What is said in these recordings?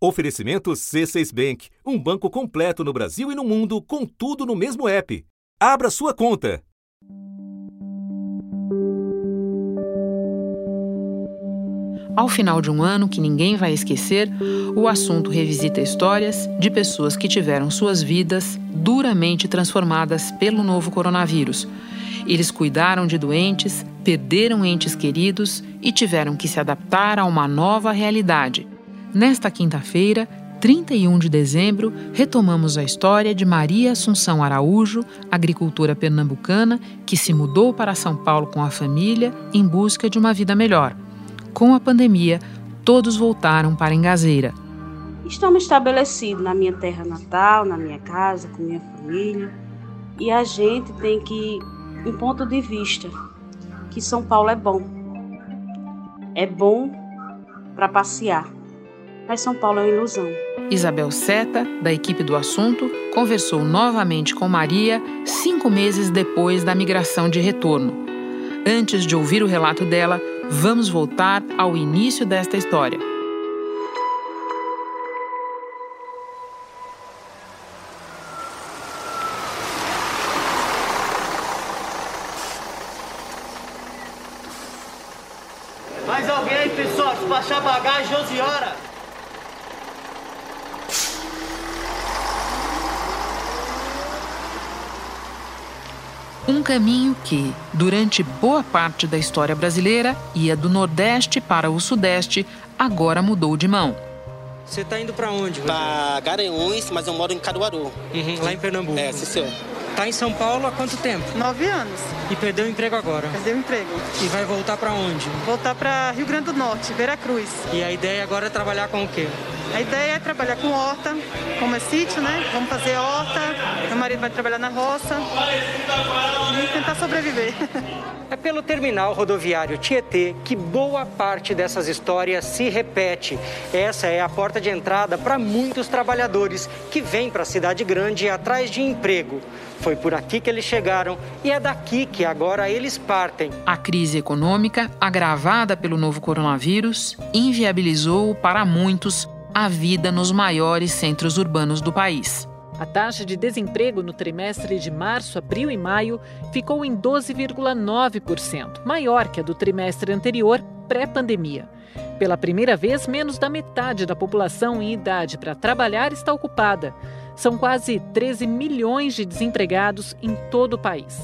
Oferecimento C6 Bank, um banco completo no Brasil e no mundo, com tudo no mesmo app. Abra sua conta. Ao final de um ano que ninguém vai esquecer, o assunto revisita histórias de pessoas que tiveram suas vidas duramente transformadas pelo novo coronavírus. Eles cuidaram de doentes, perderam entes queridos e tiveram que se adaptar a uma nova realidade Nesta quinta-feira, 31 de dezembro, retomamos a história de Maria Assunção Araújo, agricultora pernambucana que se mudou para São Paulo com a família em busca de uma vida melhor. Com a pandemia, todos voltaram para Engazeira. Estamos estabelecidos na minha terra natal, na minha casa, com minha família, e a gente tem que um ponto de vista que São Paulo é bom. É bom para passear mas São Paulo é uma ilusão. Isabel Seta, da equipe do assunto, conversou novamente com Maria cinco meses depois da migração de retorno. Antes de ouvir o relato dela, vamos voltar ao início desta história. Caminho que, durante boa parte da história brasileira, ia do Nordeste para o Sudeste, agora mudou de mão. Você está indo para onde? Para Garanhuns, mas eu moro em Caruaru. Uhum, lá em Pernambuco. É, sim, senhor. Está em São Paulo há quanto tempo? Nove anos. E perdeu o emprego agora? Perdeu o emprego. E vai voltar para onde? Voltar para Rio Grande do Norte, Veracruz. E a ideia agora é trabalhar com o quê? A ideia é trabalhar com horta, como é sítio, né? Vamos fazer horta, meu marido vai trabalhar na roça e tentar sobreviver. É pelo terminal rodoviário Tietê que boa parte dessas histórias se repete. Essa é a porta de entrada para muitos trabalhadores que vêm para a cidade grande atrás de emprego. Foi por aqui que eles chegaram e é daqui que agora eles partem. A crise econômica, agravada pelo novo coronavírus, inviabilizou para muitos a vida nos maiores centros urbanos do país. A taxa de desemprego no trimestre de março, abril e maio ficou em 12,9%, maior que a do trimestre anterior, pré-pandemia. Pela primeira vez, menos da metade da população em idade para trabalhar está ocupada. São quase 13 milhões de desempregados em todo o país.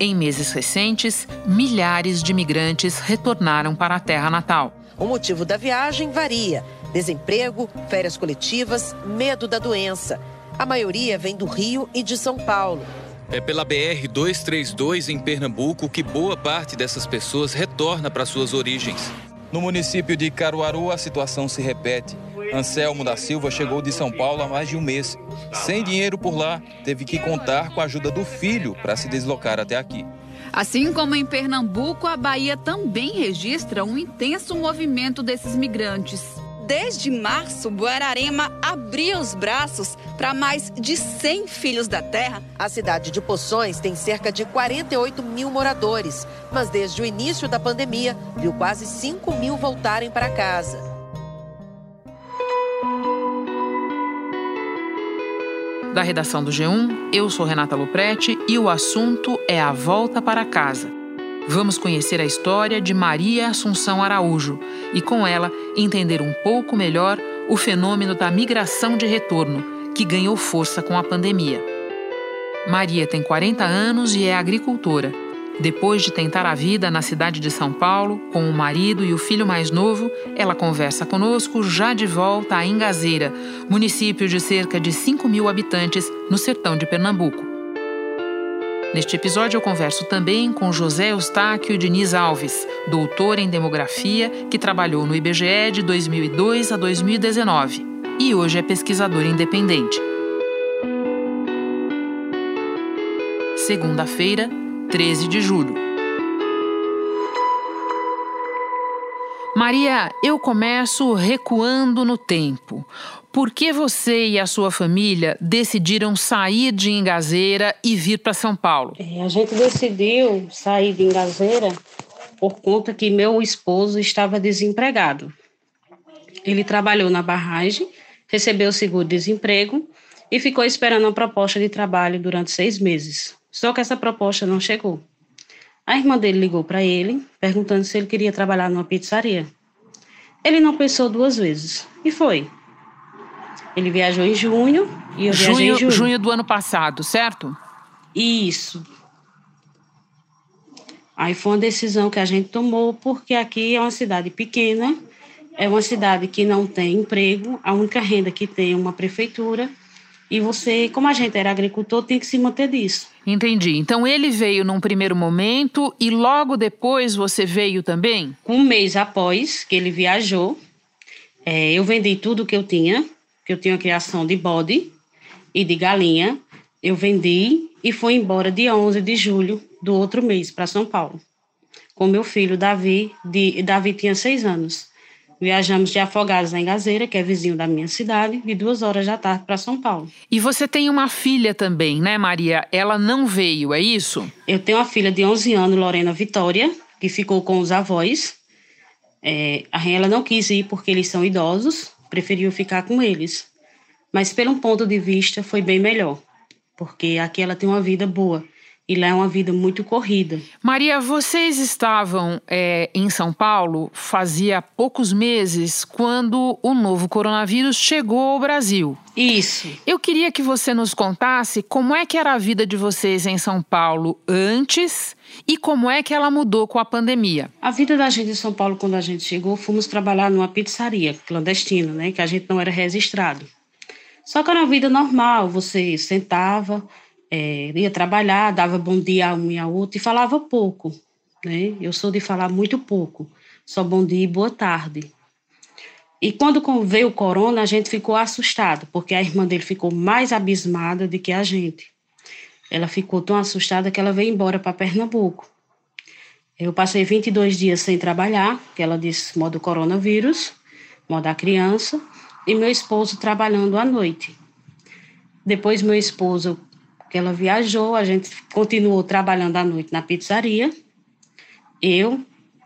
Em meses recentes, milhares de imigrantes retornaram para a terra natal. O motivo da viagem varia: desemprego, férias coletivas, medo da doença. A maioria vem do Rio e de São Paulo. É pela BR 232 em Pernambuco que boa parte dessas pessoas retorna para suas origens. No município de Caruaru, a situação se repete. Anselmo da Silva chegou de São Paulo há mais de um mês. Sem dinheiro por lá, teve que contar com a ajuda do filho para se deslocar até aqui. Assim como em Pernambuco, a Bahia também registra um intenso movimento desses migrantes. Desde março, Guararema abriu os braços para mais de 100 filhos da terra. A cidade de Poções tem cerca de 48 mil moradores, mas desde o início da pandemia, viu quase 5 mil voltarem para casa. Da redação do G1, eu sou Renata Luprete e o assunto é a volta para casa. Vamos conhecer a história de Maria Assunção Araújo e, com ela, entender um pouco melhor o fenômeno da migração de retorno, que ganhou força com a pandemia. Maria tem 40 anos e é agricultora. Depois de tentar a vida na cidade de São Paulo, com o marido e o filho mais novo, ela conversa conosco já de volta a Engazeira, município de cerca de 5 mil habitantes no sertão de Pernambuco. Neste episódio, eu converso também com José Eustáquio Diniz Alves, doutor em demografia, que trabalhou no IBGE de 2002 a 2019 e hoje é pesquisador independente. Segunda-feira, 13 de julho. Maria, eu começo recuando no tempo. Por que você e a sua família decidiram sair de Engazeira e vir para São Paulo? É, a gente decidiu sair de Engazeira por conta que meu esposo estava desempregado. Ele trabalhou na barragem recebeu o seguro-desemprego e ficou esperando uma proposta de trabalho durante seis meses. Só que essa proposta não chegou. A irmã dele ligou para ele, perguntando se ele queria trabalhar numa pizzaria. Ele não pensou duas vezes e foi. Ele viajou em junho e eu junho, viajei em junho. Junho do ano passado, certo? Isso. Aí foi uma decisão que a gente tomou, porque aqui é uma cidade pequena, é uma cidade que não tem emprego, a única renda que tem é uma prefeitura. E você, como a gente era agricultor, tem que se manter disso. Entendi. Então ele veio num primeiro momento e logo depois você veio também? Um mês após que ele viajou, é, eu vendi tudo que eu tinha, que eu tinha criação de bode e de galinha. Eu vendi e fui embora dia 11 de julho do outro mês para São Paulo, com meu filho Davi. De, Davi tinha seis anos. Viajamos de Afogados em Gazeira, que é vizinho da minha cidade, de duas horas da tarde para São Paulo. E você tem uma filha também, né, Maria? Ela não veio, é isso? Eu tenho uma filha de 11 anos, Lorena Vitória, que ficou com os avós. É, ela não quis ir porque eles são idosos, preferiu ficar com eles. Mas, pelo ponto de vista, foi bem melhor, porque aqui ela tem uma vida boa e lá é uma vida muito corrida. Maria, vocês estavam é, em São Paulo fazia poucos meses quando o novo coronavírus chegou ao Brasil. Isso. Eu queria que você nos contasse como é que era a vida de vocês em São Paulo antes e como é que ela mudou com a pandemia. A vida da gente em São Paulo quando a gente chegou, fomos trabalhar numa pizzaria clandestina, né, que a gente não era registrado. Só que era uma vida normal, você sentava, é, ia trabalhar, dava bom dia a um e a outro e falava pouco. Né? Eu sou de falar muito pouco, só bom dia e boa tarde. E quando veio o corona, a gente ficou assustado, porque a irmã dele ficou mais abismada do que a gente. Ela ficou tão assustada que ela veio embora para Pernambuco. Eu passei 22 dias sem trabalhar, que ela disse modo coronavírus, modo a criança, e meu esposo trabalhando à noite. Depois meu esposo ela viajou, a gente continuou trabalhando à noite na pizzaria. Eu,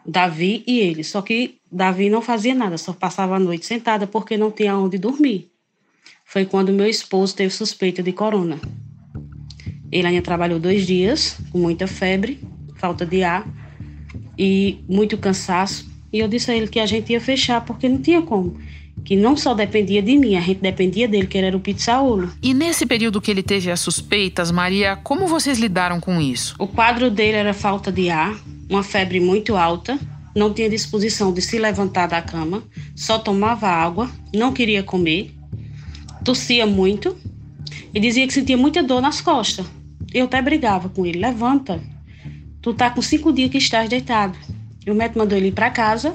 Davi e ele. Só que Davi não fazia nada, só passava a noite sentada porque não tinha onde dormir. Foi quando meu esposo teve suspeita de corona. Ele ainda trabalhou dois dias, com muita febre, falta de ar e muito cansaço. E eu disse a ele que a gente ia fechar porque não tinha como que não só dependia de mim, a gente dependia dele, que ele era o pizzaolo. E nesse período que ele teve as suspeitas, Maria, como vocês lidaram com isso? O quadro dele era falta de ar, uma febre muito alta, não tinha disposição de se levantar da cama, só tomava água, não queria comer, tossia muito e dizia que sentia muita dor nas costas. Eu até brigava com ele: levanta, tu tá com cinco dias que estás deitado. E o médico mandou ele ir para casa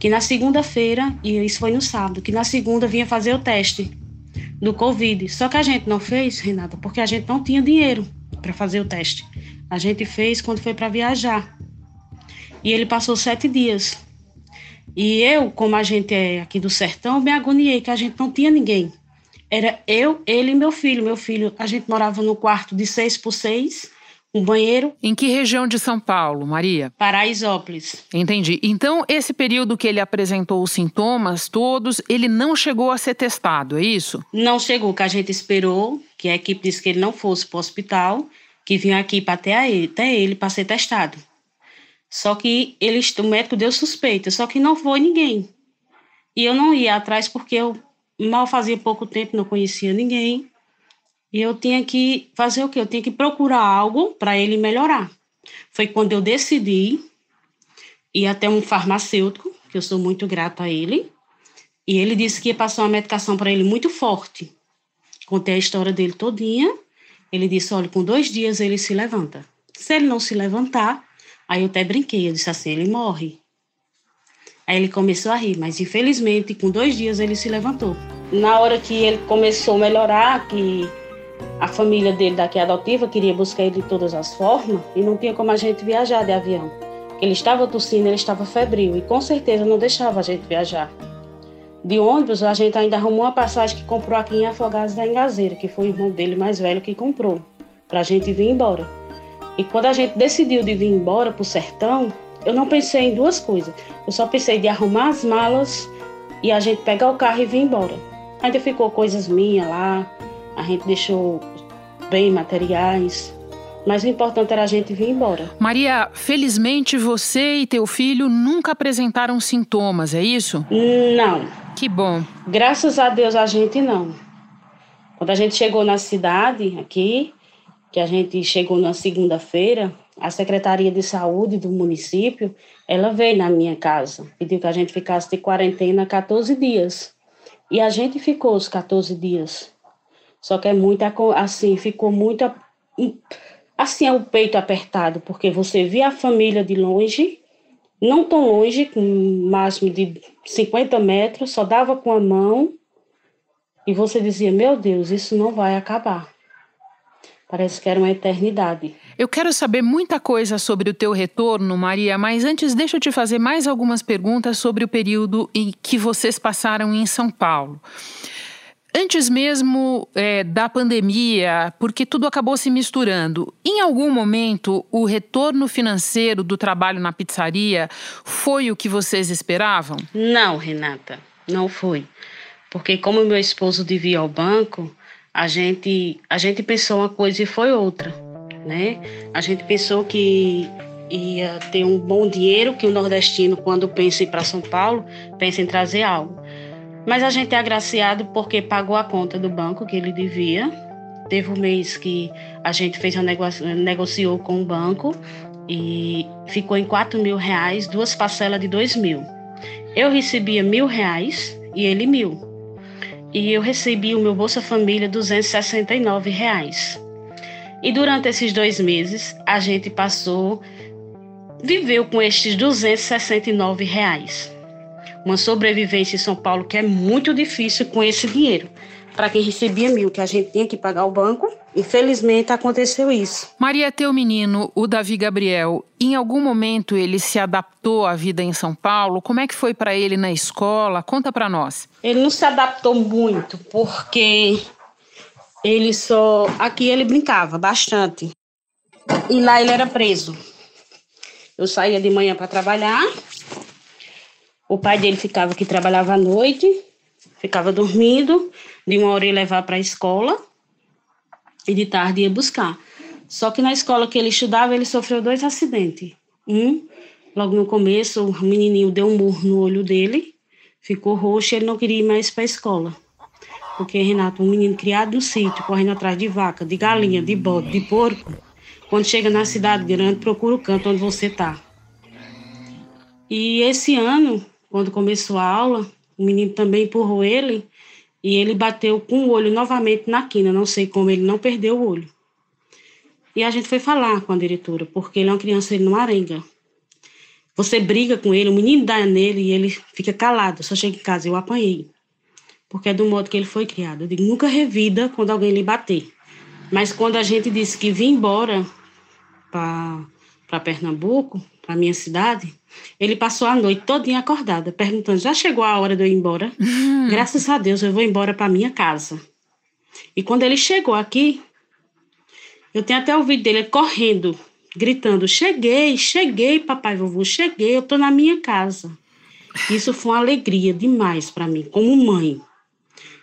que na segunda-feira, e isso foi no sábado, que na segunda vinha fazer o teste do Covid. Só que a gente não fez, Renata, porque a gente não tinha dinheiro para fazer o teste. A gente fez quando foi para viajar. E ele passou sete dias. E eu, como a gente é aqui do sertão, me agoniei, que a gente não tinha ninguém. Era eu, ele e meu filho. Meu filho, a gente morava no quarto de seis por seis um banheiro. Em que região de São Paulo, Maria? Paraisópolis. Entendi. Então, esse período que ele apresentou os sintomas todos, ele não chegou a ser testado, é isso? Não chegou, que a gente esperou, que a equipe disse que ele não fosse para o hospital, que vinha aqui para até ele, até ele para ser testado. Só que ele, o médico deu suspeita, só que não foi ninguém. E eu não ia atrás porque eu mal fazia pouco tempo, não conhecia ninguém. E eu tinha que fazer o quê? Eu tinha que procurar algo para ele melhorar. Foi quando eu decidi ir até um farmacêutico, que eu sou muito grata a ele, e ele disse que ia passar uma medicação para ele muito forte. Contei a história dele todinha. Ele disse: olha, com dois dias ele se levanta. Se ele não se levantar, aí eu até brinquei. Eu disse assim: ele morre. Aí ele começou a rir, mas infelizmente, com dois dias ele se levantou. Na hora que ele começou a melhorar, que a família dele daqui adotiva queria buscar ele de todas as formas e não tinha como a gente viajar de avião. Ele estava tossindo, ele estava febril e com certeza não deixava a gente viajar. De ônibus, a gente ainda arrumou uma passagem que comprou aqui em Afogados da Engazeira, que foi o irmão dele mais velho que comprou, para a gente vir embora. E quando a gente decidiu de vir embora para o sertão, eu não pensei em duas coisas. Eu só pensei de arrumar as malas e a gente pegar o carro e vir embora. Ainda ficou coisas minhas lá, a gente deixou bem materiais. Mas o importante era a gente vir embora. Maria, felizmente você e teu filho nunca apresentaram sintomas, é isso? Não. Que bom. Graças a Deus a gente não. Quando a gente chegou na cidade aqui, que a gente chegou na segunda-feira, a Secretaria de Saúde do município, ela veio na minha casa, pediu que a gente ficasse de quarentena 14 dias. E a gente ficou os 14 dias. Só que é muito assim, ficou muito assim é o peito apertado, porque você via a família de longe, não tão longe, com máximo de 50 metros, só dava com a mão, e você dizia, meu Deus, isso não vai acabar. Parece que era uma eternidade. Eu quero saber muita coisa sobre o teu retorno, Maria, mas antes deixa eu te fazer mais algumas perguntas sobre o período em que vocês passaram em São Paulo. Antes mesmo é, da pandemia, porque tudo acabou se misturando, em algum momento o retorno financeiro do trabalho na pizzaria foi o que vocês esperavam? Não, Renata, não foi. Porque como meu esposo devia ao banco, a gente, a gente pensou uma coisa e foi outra, né? A gente pensou que ia ter um bom dinheiro, que o nordestino, quando pensa em ir para São Paulo, pensa em trazer algo. Mas a gente é agraciado porque pagou a conta do banco que ele devia. Teve um mês que a gente fez uma negocio, negociou com o banco e ficou em 4 mil reais, duas parcelas de 2 mil. Eu recebia mil reais e ele mil. E eu recebi o meu Bolsa Família 269 reais. E durante esses dois meses a gente passou, viveu com estes 269 reais uma sobrevivência em São Paulo que é muito difícil com esse dinheiro. Para quem recebia mil, que a gente tinha que pagar o banco, infelizmente aconteceu isso. Maria, teu menino, o Davi Gabriel, em algum momento ele se adaptou à vida em São Paulo? Como é que foi para ele na escola? Conta para nós. Ele não se adaptou muito, porque ele só. Aqui ele brincava bastante. E lá ele era preso. Eu saía de manhã para trabalhar, o pai dele ficava que trabalhava à noite, ficava dormindo, de uma hora ia levar para a escola e de tarde ia buscar. Só que na escola que ele estudava, ele sofreu dois acidentes. Um, logo no começo, o menininho deu um murro no olho dele, ficou roxo e ele não queria ir mais para a escola. Porque, Renato, um menino criado no sítio, correndo atrás de vaca, de galinha, de bode, de porco, quando chega na cidade grande, procura o canto onde você está. E esse ano, quando começou a aula, o menino também empurrou ele e ele bateu com o olho novamente na quina. Não sei como ele não perdeu o olho. E a gente foi falar com a diretora, porque ele é uma criança, ele não arenga. Você briga com ele, o menino dá nele e ele fica calado. Só chega em casa, eu apanhei. Porque é do modo que ele foi criado. Eu digo, nunca revida quando alguém lhe bater. Mas quando a gente disse que vinha embora para Pernambuco, para minha cidade, ele passou a noite todinha acordada, perguntando: já chegou a hora de eu ir embora? Uhum. Graças a Deus eu vou embora para minha casa. E quando ele chegou aqui, eu tenho até ouvido dele correndo, gritando: Cheguei, cheguei, papai, vovô, cheguei, eu tô na minha casa. Isso foi uma alegria demais para mim, como mãe.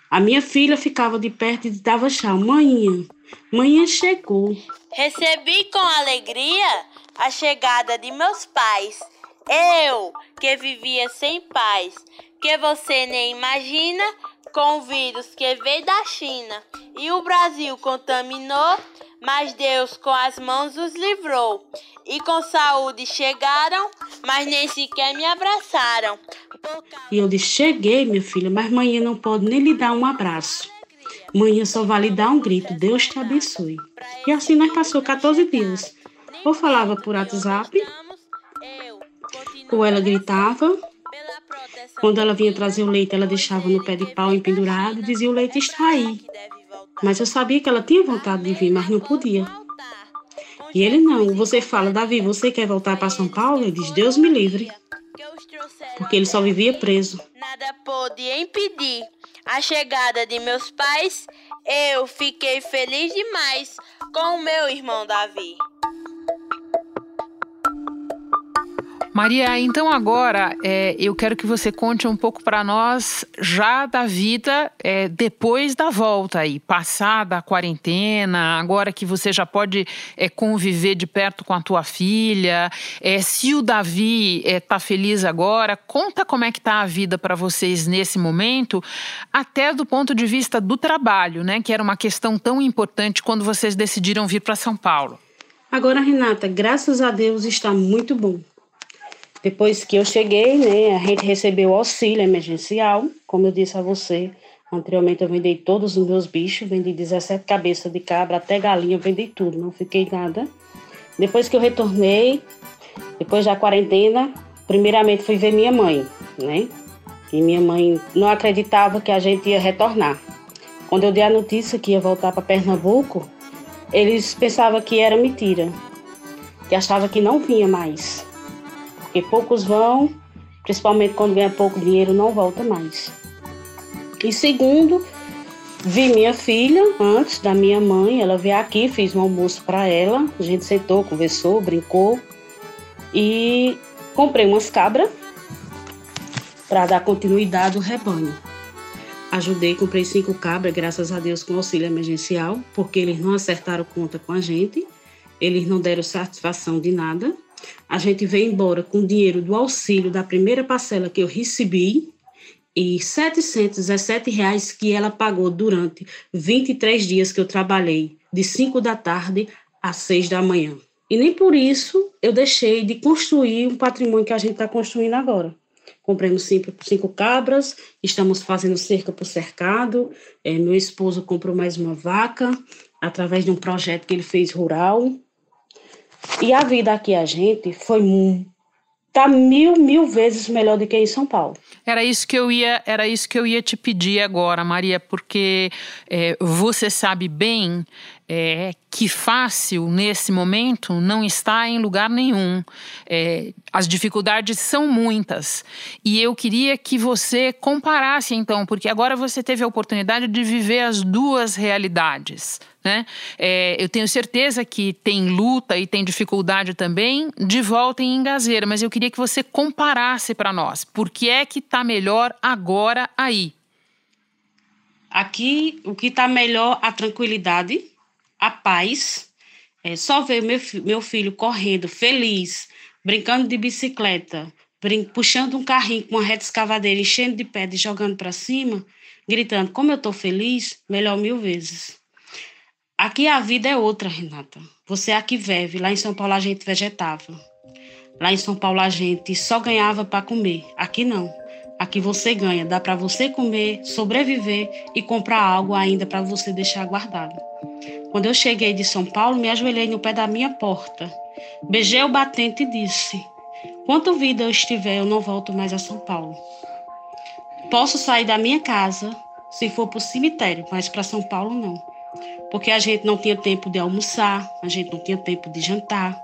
A minha filha ficava de perto e dava chá. Manhã, manhã chegou. Recebi com alegria a chegada de meus pais eu, que vivia sem paz, que você nem imagina, com o vírus que veio da China e o Brasil contaminou, mas Deus com as mãos os livrou. E com saúde chegaram, mas nem sequer me abraçaram. E eu disse: Cheguei, minha filha, mas manhã não pode nem lhe dar um abraço. Manhã só vai lhe dar um grito: Deus te abençoe. E assim nós passou 14 dias. Ou falava por WhatsApp ou ela gritava. Quando ela vinha trazer o leite, ela deixava no pé de pau empendurado e dizia: O leite está aí. Mas eu sabia que ela tinha vontade de vir, mas não podia. E ele não. Você fala, Davi, você quer voltar para São Paulo? Ele diz: Deus me livre. Porque ele só vivia preso. Nada pôde impedir a chegada de meus pais. Eu fiquei feliz demais com o meu irmão Davi. Maria, então agora é, eu quero que você conte um pouco para nós já da vida é, depois da volta aí, passada a quarentena, agora que você já pode é, conviver de perto com a tua filha. É, se o Davi está é, feliz agora, conta como é que está a vida para vocês nesse momento, até do ponto de vista do trabalho, né? Que era uma questão tão importante quando vocês decidiram vir para São Paulo. Agora, Renata, graças a Deus está muito bom. Depois que eu cheguei, né, a gente recebeu auxílio emergencial, como eu disse a você. Anteriormente eu vendi todos os meus bichos, vendi 17 cabeças de cabra, até galinha, vendi tudo, não fiquei nada. Depois que eu retornei, depois da quarentena, primeiramente fui ver minha mãe, né? E minha mãe não acreditava que a gente ia retornar. Quando eu dei a notícia que ia voltar para Pernambuco, eles pensavam que era mentira, que achava que não vinha mais porque poucos vão, principalmente quando ganha pouco dinheiro, não volta mais. E segundo, vi minha filha antes da minha mãe, ela veio aqui, fiz um almoço para ela, a gente sentou, conversou, brincou e comprei umas cabras para dar continuidade ao rebanho. Ajudei, comprei cinco cabras, graças a Deus, com auxílio emergencial, porque eles não acertaram conta com a gente, eles não deram satisfação de nada a gente veio embora com o dinheiro do auxílio da primeira parcela que eu recebi e 717 reais que ela pagou durante 23 dias que eu trabalhei, de 5 da tarde às 6 da manhã. E nem por isso eu deixei de construir um patrimônio que a gente está construindo agora. Compramos cinco, cinco, cabras, estamos fazendo cerca por cercado. É, meu esposo comprou mais uma vaca, através de um projeto que ele fez rural. E a vida aqui, a gente, foi tá mil, mil vezes melhor do que em São Paulo. Era isso que eu ia, era isso que eu ia te pedir agora, Maria, porque é, você sabe bem é, que fácil nesse momento não está em lugar nenhum. É, as dificuldades são muitas. E eu queria que você comparasse, então, porque agora você teve a oportunidade de viver as duas realidades. Né? É, eu tenho certeza que tem luta e tem dificuldade também de volta em Engazeira, mas eu queria que você comparasse para nós. Por que é que está melhor agora aí? Aqui, o que está melhor, a tranquilidade, a paz. É, só ver meu, meu filho correndo, feliz, brincando de bicicleta, brin puxando um carrinho com uma reta escavadeira, enchendo de pedra e jogando para cima, gritando: Como eu estou feliz, melhor mil vezes. Aqui a vida é outra, Renata. Você aqui vive, lá em São Paulo a gente vegetava. Lá em São Paulo a gente só ganhava para comer. Aqui não. Aqui você ganha, dá para você comer, sobreviver e comprar algo ainda para você deixar guardado. Quando eu cheguei de São Paulo, me ajoelhei no pé da minha porta. Beijei o batente e disse: Quanto vida eu estiver, eu não volto mais a São Paulo. Posso sair da minha casa se for para o cemitério, mas para São Paulo não. Porque a gente não tinha tempo de almoçar, a gente não tinha tempo de jantar.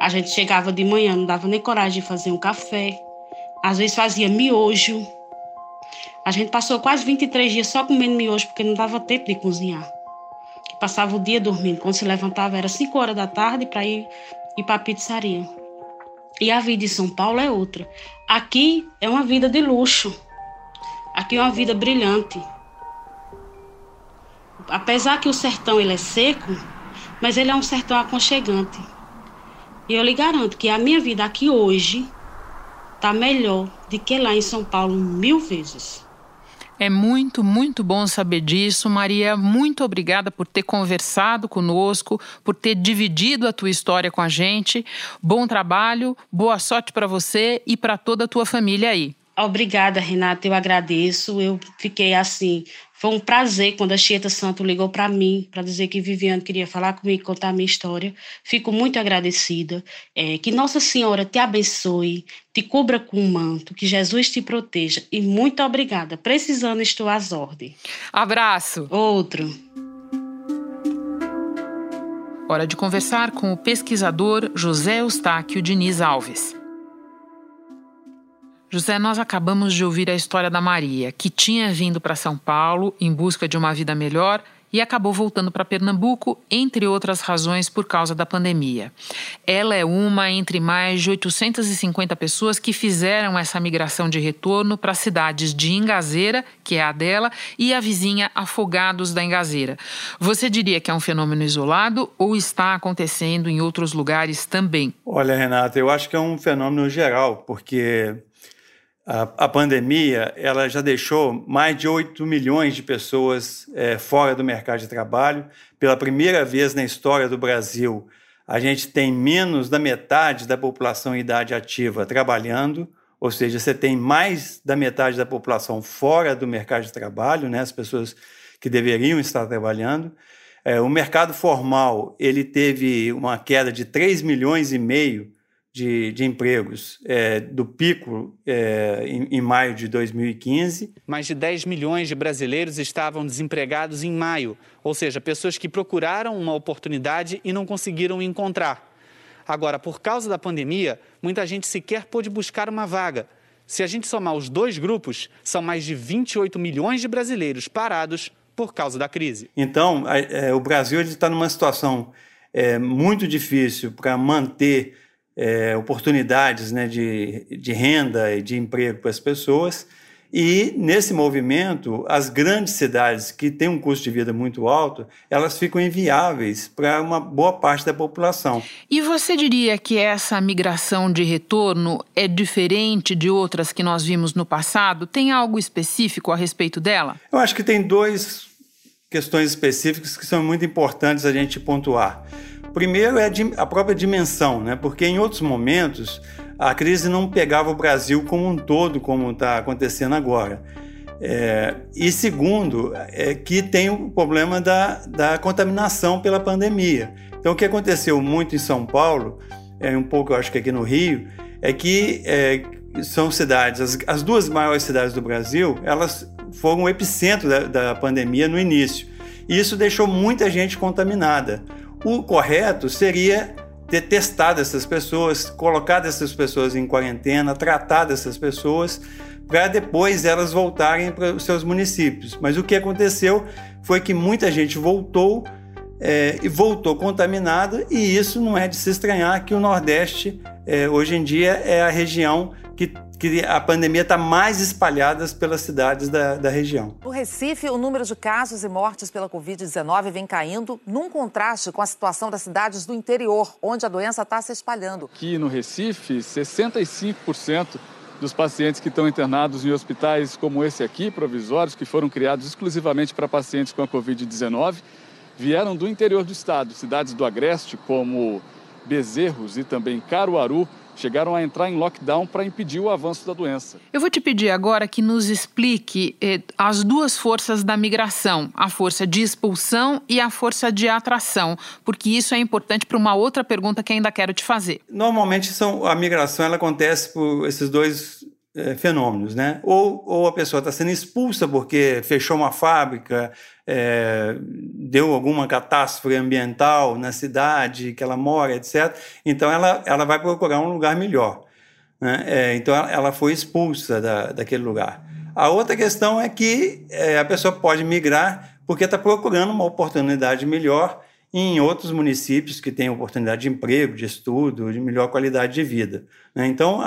A gente chegava de manhã, não dava nem coragem de fazer um café. Às vezes fazia miojo. A gente passou quase 23 dias só comendo miojo porque não dava tempo de cozinhar passava o dia dormindo. Quando se levantava era 5 horas da tarde para ir, ir para a pizzaria. E a vida em São Paulo é outra. Aqui é uma vida de luxo. Aqui é uma vida brilhante. Apesar que o sertão ele é seco, mas ele é um sertão aconchegante. E eu lhe garanto que a minha vida aqui hoje está melhor do que lá em São Paulo mil vezes. É muito, muito bom saber disso. Maria, muito obrigada por ter conversado conosco, por ter dividido a tua história com a gente. Bom trabalho, boa sorte para você e para toda a tua família aí. Obrigada, Renata, eu agradeço. Eu fiquei assim foi um prazer quando a Chieta Santo ligou para mim para dizer que Viviane queria falar comigo, contar a minha história. Fico muito agradecida. É, que Nossa Senhora te abençoe, te cubra com um manto, que Jesus te proteja. E muito obrigada. Precisando, estou às ordens. Abraço. Outro. Hora de conversar com o pesquisador José Eustáquio Diniz Alves. José, nós acabamos de ouvir a história da Maria, que tinha vindo para São Paulo em busca de uma vida melhor e acabou voltando para Pernambuco, entre outras razões por causa da pandemia. Ela é uma entre mais de 850 pessoas que fizeram essa migração de retorno para cidades de Ingazeira, que é a dela, e a vizinha Afogados da Ingazeira. Você diria que é um fenômeno isolado ou está acontecendo em outros lugares também? Olha, Renata, eu acho que é um fenômeno geral, porque a, a pandemia ela já deixou mais de 8 milhões de pessoas é, fora do mercado de trabalho. Pela primeira vez na história do Brasil, a gente tem menos da metade da população em idade ativa trabalhando, ou seja, você tem mais da metade da população fora do mercado de trabalho, né, as pessoas que deveriam estar trabalhando. É, o mercado formal ele teve uma queda de 3 milhões e meio de, de empregos é, do pico é, em, em, maio de 2015. Mais de 10 milhões de brasileiros estavam desempregados em maio, ou seja, pessoas que procuraram uma oportunidade e não conseguiram encontrar. Agora, por causa da pandemia, muita gente sequer pôde buscar uma vaga. Se a gente somar os dois grupos, são mais de 28 milhões de brasileiros parados por causa da crise. Então, é, o Brasil está numa situação é, muito difícil para manter é, oportunidades né, de, de renda e de emprego para as pessoas. E nesse movimento, as grandes cidades que têm um custo de vida muito alto, elas ficam inviáveis para uma boa parte da população. E você diria que essa migração de retorno é diferente de outras que nós vimos no passado? Tem algo específico a respeito dela? Eu acho que tem duas questões específicas que são muito importantes a gente pontuar. Primeiro é a própria dimensão, né? porque em outros momentos a crise não pegava o Brasil como um todo, como está acontecendo agora. É, e segundo, é que tem o problema da, da contaminação pela pandemia. Então, o que aconteceu muito em São Paulo, é, um pouco eu acho que aqui no Rio, é que é, são cidades, as, as, duas maiores cidades do Brasil, elas foram o epicentro da, da pandemia no início. E isso deixou muita gente contaminada. O correto seria ter testado essas pessoas, colocado essas pessoas em quarentena, tratado essas pessoas, para depois elas voltarem para os seus municípios. Mas o que aconteceu foi que muita gente voltou é, e voltou contaminada, e isso não é de se estranhar que o Nordeste, é, hoje em dia, é a região que que a pandemia está mais espalhada pelas cidades da, da região. No Recife, o número de casos e mortes pela Covid-19 vem caindo, num contraste com a situação das cidades do interior, onde a doença está se espalhando. Aqui no Recife, 65% dos pacientes que estão internados em hospitais como esse aqui, provisórios, que foram criados exclusivamente para pacientes com a Covid-19, vieram do interior do estado, cidades do Agreste, como Bezerros e também Caruaru, chegaram a entrar em lockdown para impedir o avanço da doença. Eu vou te pedir agora que nos explique eh, as duas forças da migração, a força de expulsão e a força de atração, porque isso é importante para uma outra pergunta que ainda quero te fazer. Normalmente são, a migração ela acontece por esses dois é, fenômenos, né? Ou, ou a pessoa está sendo expulsa porque fechou uma fábrica, é, deu alguma catástrofe ambiental na cidade que ela mora, etc. Então ela, ela vai procurar um lugar melhor. Né? É, então ela foi expulsa da, daquele lugar. A outra questão é que é, a pessoa pode migrar porque está procurando uma oportunidade melhor em outros municípios que têm oportunidade de emprego, de estudo, de melhor qualidade de vida. Né? Então,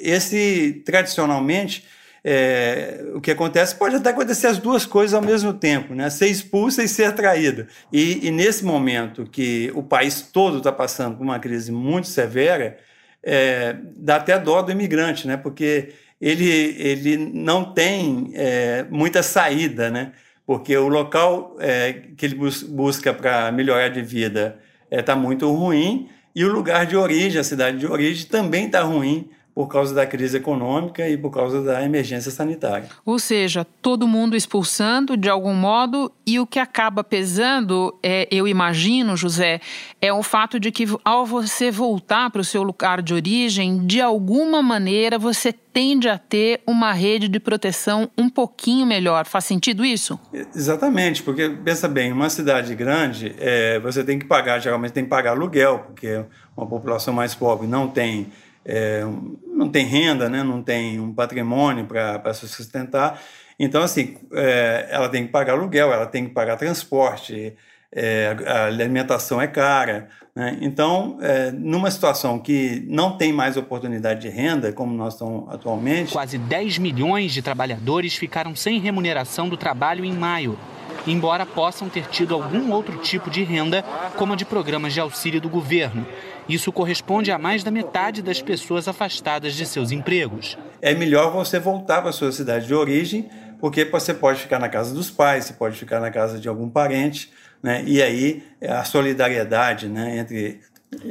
esse tradicionalmente é, o que acontece pode até acontecer as duas coisas ao mesmo tempo, né? ser expulsa e ser atraída. E, e nesse momento que o país todo está passando por uma crise muito severa, é, dá até dó do imigrante, né? porque ele, ele não tem é, muita saída. Né? Porque o local é, que ele bus busca para melhorar de vida está é, tá muito ruim e o lugar de origem, a cidade de origem, também está ruim por causa da crise econômica e por causa da emergência sanitária. Ou seja, todo mundo expulsando de algum modo e o que acaba pesando, é, eu imagino, José, é o fato de que ao você voltar para o seu lugar de origem, de alguma maneira você tende a ter uma rede de proteção um pouquinho melhor. Faz sentido isso? Exatamente, porque pensa bem, uma cidade grande, é, você tem que pagar, geralmente tem que pagar aluguel, porque uma população mais pobre não tem é, não tem renda, né? não tem um patrimônio para se sustentar. Então, assim, é, ela tem que pagar aluguel, ela tem que pagar transporte, é, a alimentação é cara. Né? Então, é, numa situação que não tem mais oportunidade de renda, como nós estamos atualmente. Quase 10 milhões de trabalhadores ficaram sem remuneração do trabalho em maio, embora possam ter tido algum outro tipo de renda, como a de programas de auxílio do governo. Isso corresponde a mais da metade das pessoas afastadas de seus empregos. É melhor você voltar para a sua cidade de origem, porque você pode ficar na casa dos pais, você pode ficar na casa de algum parente né? E aí a solidariedade né, entre,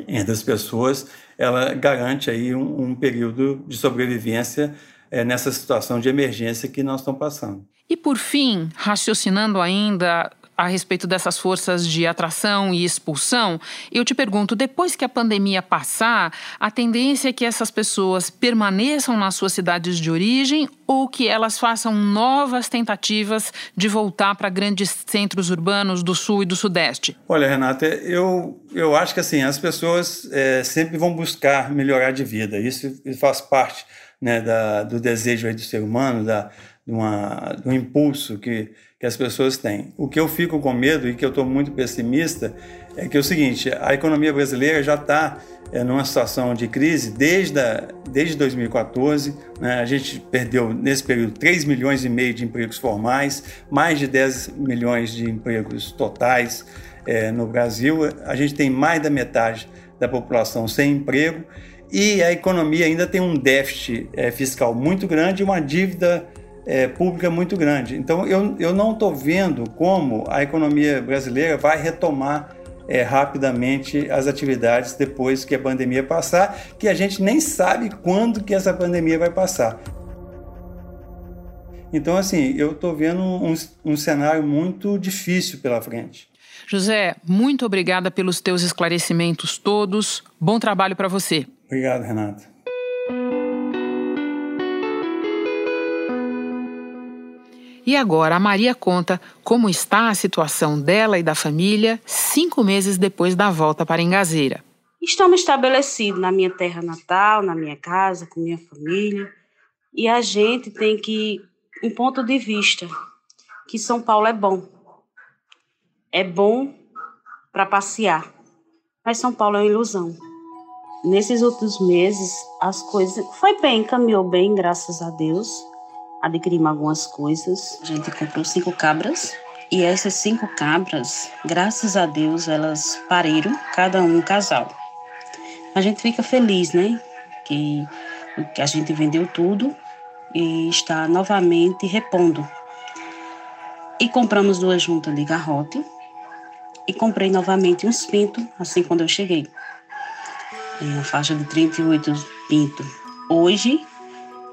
entre as pessoas ela garante aí um, um período de sobrevivência é, nessa situação de emergência que nós estamos passando. E por fim, raciocinando ainda a respeito dessas forças de atração e expulsão, eu te pergunto: depois que a pandemia passar, a tendência é que essas pessoas permaneçam nas suas cidades de origem ou que elas façam novas tentativas de voltar para grandes centros urbanos do sul e do sudeste? Olha, Renata, eu, eu acho que assim as pessoas é, sempre vão buscar melhorar de vida. Isso faz parte né, da, do desejo do ser humano, da, de uma, do impulso que que as pessoas têm. O que eu fico com medo e que eu estou muito pessimista é que é o seguinte: a economia brasileira já está é, numa situação de crise desde, a, desde 2014. Né? A gente perdeu nesse período 3 milhões e meio de empregos formais, mais de 10 milhões de empregos totais é, no Brasil. A gente tem mais da metade da população sem emprego e a economia ainda tem um déficit é, fiscal muito grande e uma dívida é, pública muito grande. Então, eu, eu não estou vendo como a economia brasileira vai retomar é, rapidamente as atividades depois que a pandemia passar, que a gente nem sabe quando que essa pandemia vai passar. Então, assim, eu estou vendo um, um cenário muito difícil pela frente. José, muito obrigada pelos teus esclarecimentos todos. Bom trabalho para você. Obrigado, Renata. E agora a Maria conta como está a situação dela e da família cinco meses depois da volta para Engazeira. Estamos estabelecidos na minha terra natal, na minha casa, com minha família, e a gente tem que um ponto de vista que São Paulo é bom. É bom para passear, mas São Paulo é uma ilusão. Nesses últimos meses, as coisas foi bem, caminhou bem, graças a Deus adquirimos algumas coisas. A gente comprou cinco cabras e essas cinco cabras, graças a Deus, elas pariram, cada um um casal. A gente fica feliz, né? Que, que a gente vendeu tudo e está novamente repondo. E compramos duas juntas de garrote e comprei novamente uns pintos, assim quando eu cheguei. Uma faixa de 38 pintos. Hoje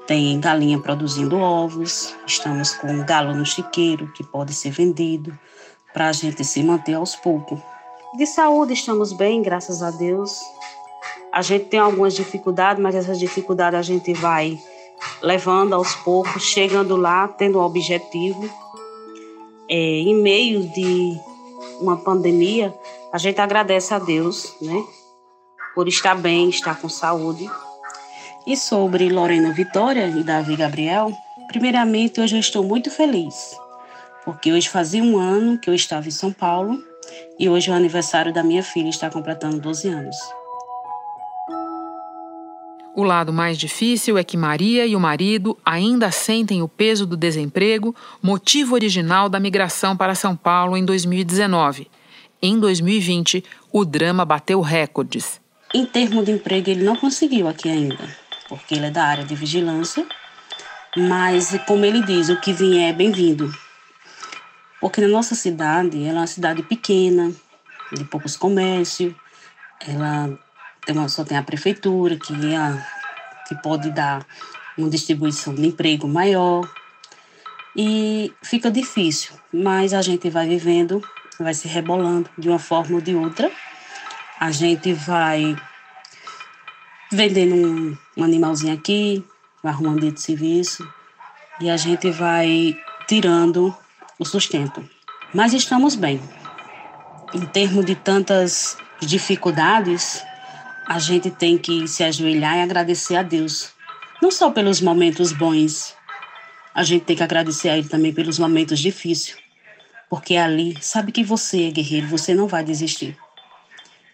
tem galinha produzindo ovos, estamos com galo no chiqueiro que pode ser vendido para a gente se manter aos poucos. De saúde estamos bem, graças a Deus. A gente tem algumas dificuldades, mas essas dificuldades a gente vai levando aos poucos, chegando lá, tendo um objetivo. É, em meio de uma pandemia, a gente agradece a Deus, né, por estar bem, estar com saúde. E sobre Lorena Vitória e Davi Gabriel, primeiramente hoje eu estou muito feliz, porque hoje fazia um ano que eu estava em São Paulo e hoje é o aniversário da minha filha, está completando 12 anos. O lado mais difícil é que Maria e o marido ainda sentem o peso do desemprego, motivo original da migração para São Paulo em 2019. Em 2020, o drama bateu recordes. Em termos de emprego, ele não conseguiu aqui ainda porque ele é da área de vigilância. Mas, como ele diz, o que vier é bem-vindo. Porque na nossa cidade, ela é uma cidade pequena, de poucos comércios, ela tem uma, só tem a prefeitura, que, é a, que pode dar uma distribuição de emprego maior. E fica difícil, mas a gente vai vivendo, vai se rebolando de uma forma ou de outra. A gente vai vendendo um, um animalzinho aqui, arrumando de serviço, e a gente vai tirando o sustento. Mas estamos bem. Em termos de tantas dificuldades, a gente tem que se ajoelhar e agradecer a Deus. Não só pelos momentos bons, a gente tem que agradecer a Ele também pelos momentos difíceis, porque ali sabe que você é guerreiro, você não vai desistir.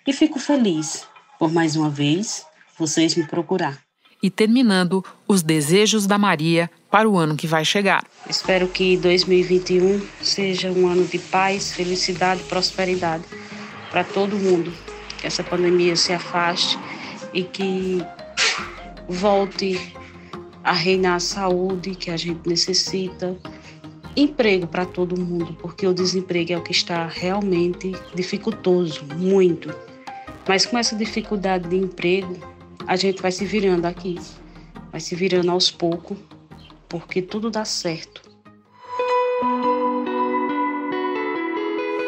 E fico feliz por mais uma vez vocês me procurar. E terminando, os desejos da Maria para o ano que vai chegar. Espero que 2021 seja um ano de paz, felicidade e prosperidade para todo mundo. Que essa pandemia se afaste e que volte a reinar a saúde que a gente necessita, emprego para todo mundo, porque o desemprego é o que está realmente dificultoso, muito. Mas com essa dificuldade de emprego, a gente vai se virando aqui, vai se virando aos poucos, porque tudo dá certo.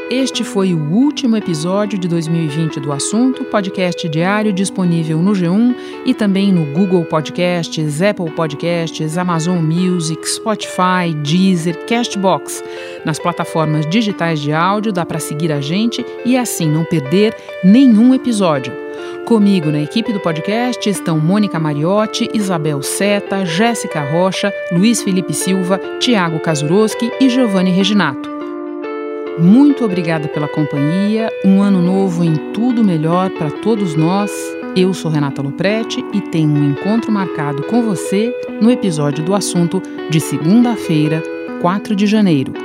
Este foi o último episódio de 2020 do Assunto, podcast diário disponível no G1 e também no Google Podcasts, Apple Podcasts, Amazon Music, Spotify, Deezer, Castbox. Nas plataformas digitais de áudio dá para seguir a gente e assim não perder nenhum episódio. Comigo na equipe do podcast estão Mônica Mariotti, Isabel Seta, Jéssica Rocha, Luiz Felipe Silva, Tiago Kazuroski e Giovanni Reginato. Muito obrigada pela companhia. Um ano novo em tudo melhor para todos nós. Eu sou Renata Loprete e tenho um encontro marcado com você no episódio do assunto de segunda-feira, 4 de janeiro.